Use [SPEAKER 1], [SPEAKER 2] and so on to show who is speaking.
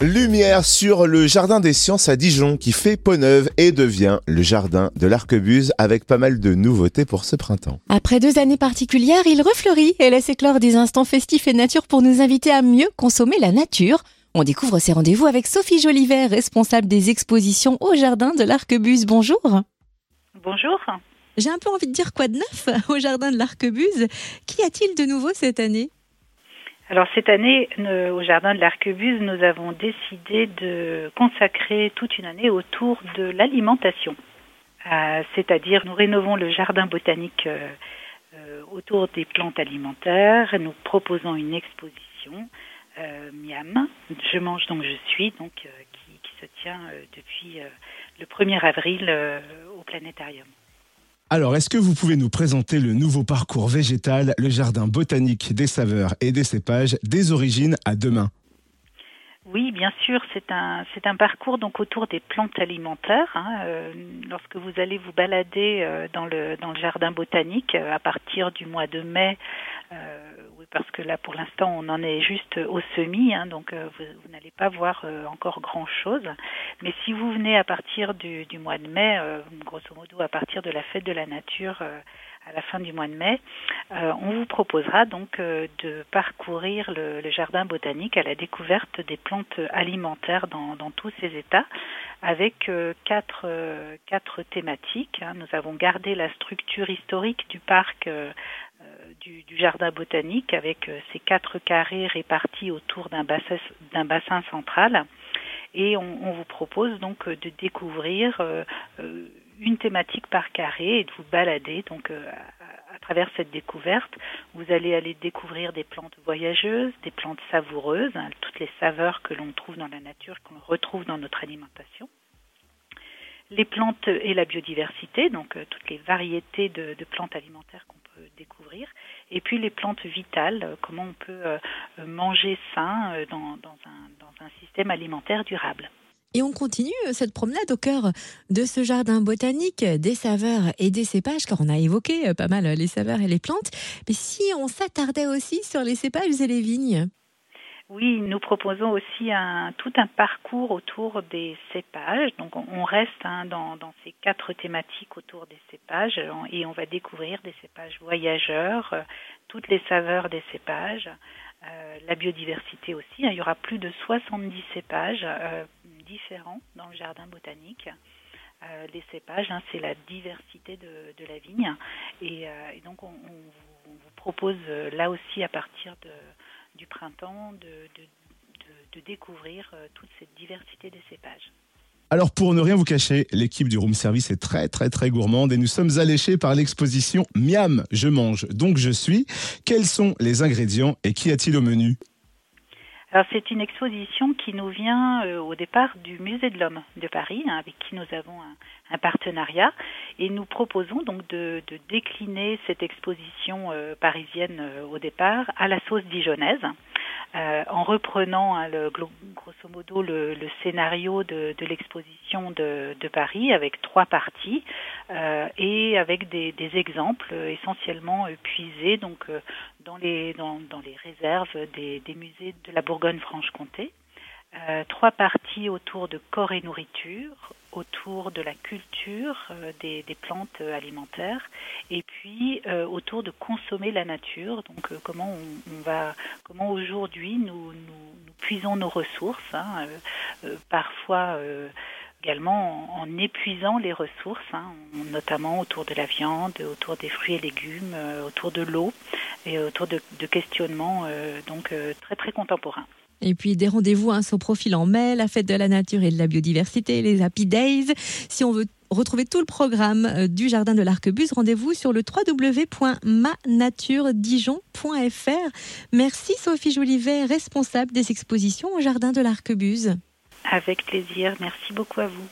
[SPEAKER 1] Lumière sur le Jardin des Sciences à Dijon qui fait peau neuve et devient le Jardin de l'Arquebuse avec pas mal de nouveautés pour ce printemps.
[SPEAKER 2] Après deux années particulières, il refleurit et laisse éclore des instants festifs et nature pour nous inviter à mieux consommer la nature. On découvre ces rendez-vous avec Sophie Jolivet, responsable des expositions au Jardin de l'Arquebuse. Bonjour.
[SPEAKER 3] Bonjour.
[SPEAKER 2] J'ai un peu envie de dire quoi de neuf au Jardin de l'Arquebuse. Qu'y a-t-il de nouveau cette année?
[SPEAKER 3] Alors cette année, au Jardin de l'Arquebuse, nous avons décidé de consacrer toute une année autour de l'alimentation. Euh, c'est-à-dire, nous rénovons le jardin botanique euh, euh, autour des plantes alimentaires. Nous proposons une exposition Miam, Je mange donc je suis, donc qui, qui, se tient depuis le 1er avril au planétarium.
[SPEAKER 1] Alors, est-ce que vous pouvez nous présenter le nouveau parcours végétal, le jardin botanique des saveurs et des cépages, des origines à demain?
[SPEAKER 3] Oui, bien sûr, c'est un parcours donc autour des plantes alimentaires. Hein. Euh, lorsque vous allez vous balader euh, dans le jardin botanique euh, à partir du mois de mai, parce que là pour l'instant on en est juste au semis, hein, donc vous, n'allez pas voir encore grand chose. Mais si vous venez à partir du, du mois de mai, grosso modo à partir de la fête de la nature à la fin du mois de mai, euh, on vous proposera donc euh, de parcourir le, jardin botanique à la découverte des plantes alimentaires dans, tous ces états, avec euh, quatre, quatre thématiques. Hein. Nous avons gardé la structure historique du parc. Du, jardin botanique avec ces quatre carrés répartis autour d'un bassin, d'un bassin central et on, vous propose donc de découvrir une thématique par carré et de vous balader donc euh, à, travers cette découverte. Vous allez aller découvrir des plantes voyageuses, des plantes savoureuses, hein, toutes les saveurs que l'on trouve dans la nature, qu'on retrouve dans notre alimentation. Les plantes et la biodiversité, donc euh, toutes les variétés de, plantes alimentaires qu'on peut découvrir. Et puis les plantes vitales, euh, comment on peut manger sain dans, dans, un, un système alimentaire durable.
[SPEAKER 2] Et on continue euh, cette promenade au cœur de ce jardin botanique des saveurs et des cépages, car on a évoqué euh, pas mal les saveurs et les plantes. Mais si on s'attardait aussi sur les cépages et les vignes
[SPEAKER 3] oui, nous proposons aussi un, tout un parcours autour des cépages. Donc on reste hein, dans, dans, ces quatre thématiques autour des cépages et on va découvrir des cépages voyageurs, euh, toutes les saveurs des cépages, euh, la biodiversité aussi. Hein. Il y aura plus de 70 cépages euh, différents dans le jardin botanique. Euh, les cépages, hein, c'est la diversité de, la vigne. Et, donc, on, vous propose là aussi, à partir de, du printemps, de découvrir toute cette diversité des cépages.
[SPEAKER 1] Alors pour ne rien vous cacher, l'équipe du room service est très très très gourmande et nous sommes alléchés par l'exposition Miam, je mange donc je suis. Quels sont les ingrédients et qu'y a-t-il au menu?
[SPEAKER 3] Alors c'est une exposition qui nous vient euh, au départ du Musée de l'Homme de Paris, hein, avec qui nous avons un, partenariat, et nous proposons donc de, décliner cette exposition euh, parisienne euh, au départ à la sauce dijonnaise. Euh, en reprenant hein, le, grosso modo le, scénario de, l'exposition de, Paris avec trois parties euh, et avec des, exemples essentiellement puisés donc euh, dans les dans, les réserves des, des musées de la Bourgogne-Franche-Comté. Euh, trois parties autour de corps et nourriture, autour de la culture euh, des, plantes alimentaires, et puis euh, autour de consommer la nature. Donc comment on, va, comment aujourd'hui nous, nous, puisons nos ressources, hein, parfois également en, épuisant les ressources, hein, notamment autour de la viande, autour des fruits et légumes, autour de l'eau et autour de, de questionnements donc très très contemporains.
[SPEAKER 2] Et puis des rendez-vous hein, au profil en mai, la fête de la nature et de la biodiversité, les Happy Days. Si on veut retrouver tout le programme euh, du Jardin de l'Arquebuse, rendez-vous sur le www.manaturedijon.fr. Merci Sophie Jolivet, responsable des expositions au Jardin de l'Arquebuse.
[SPEAKER 3] Avec plaisir, merci beaucoup à vous.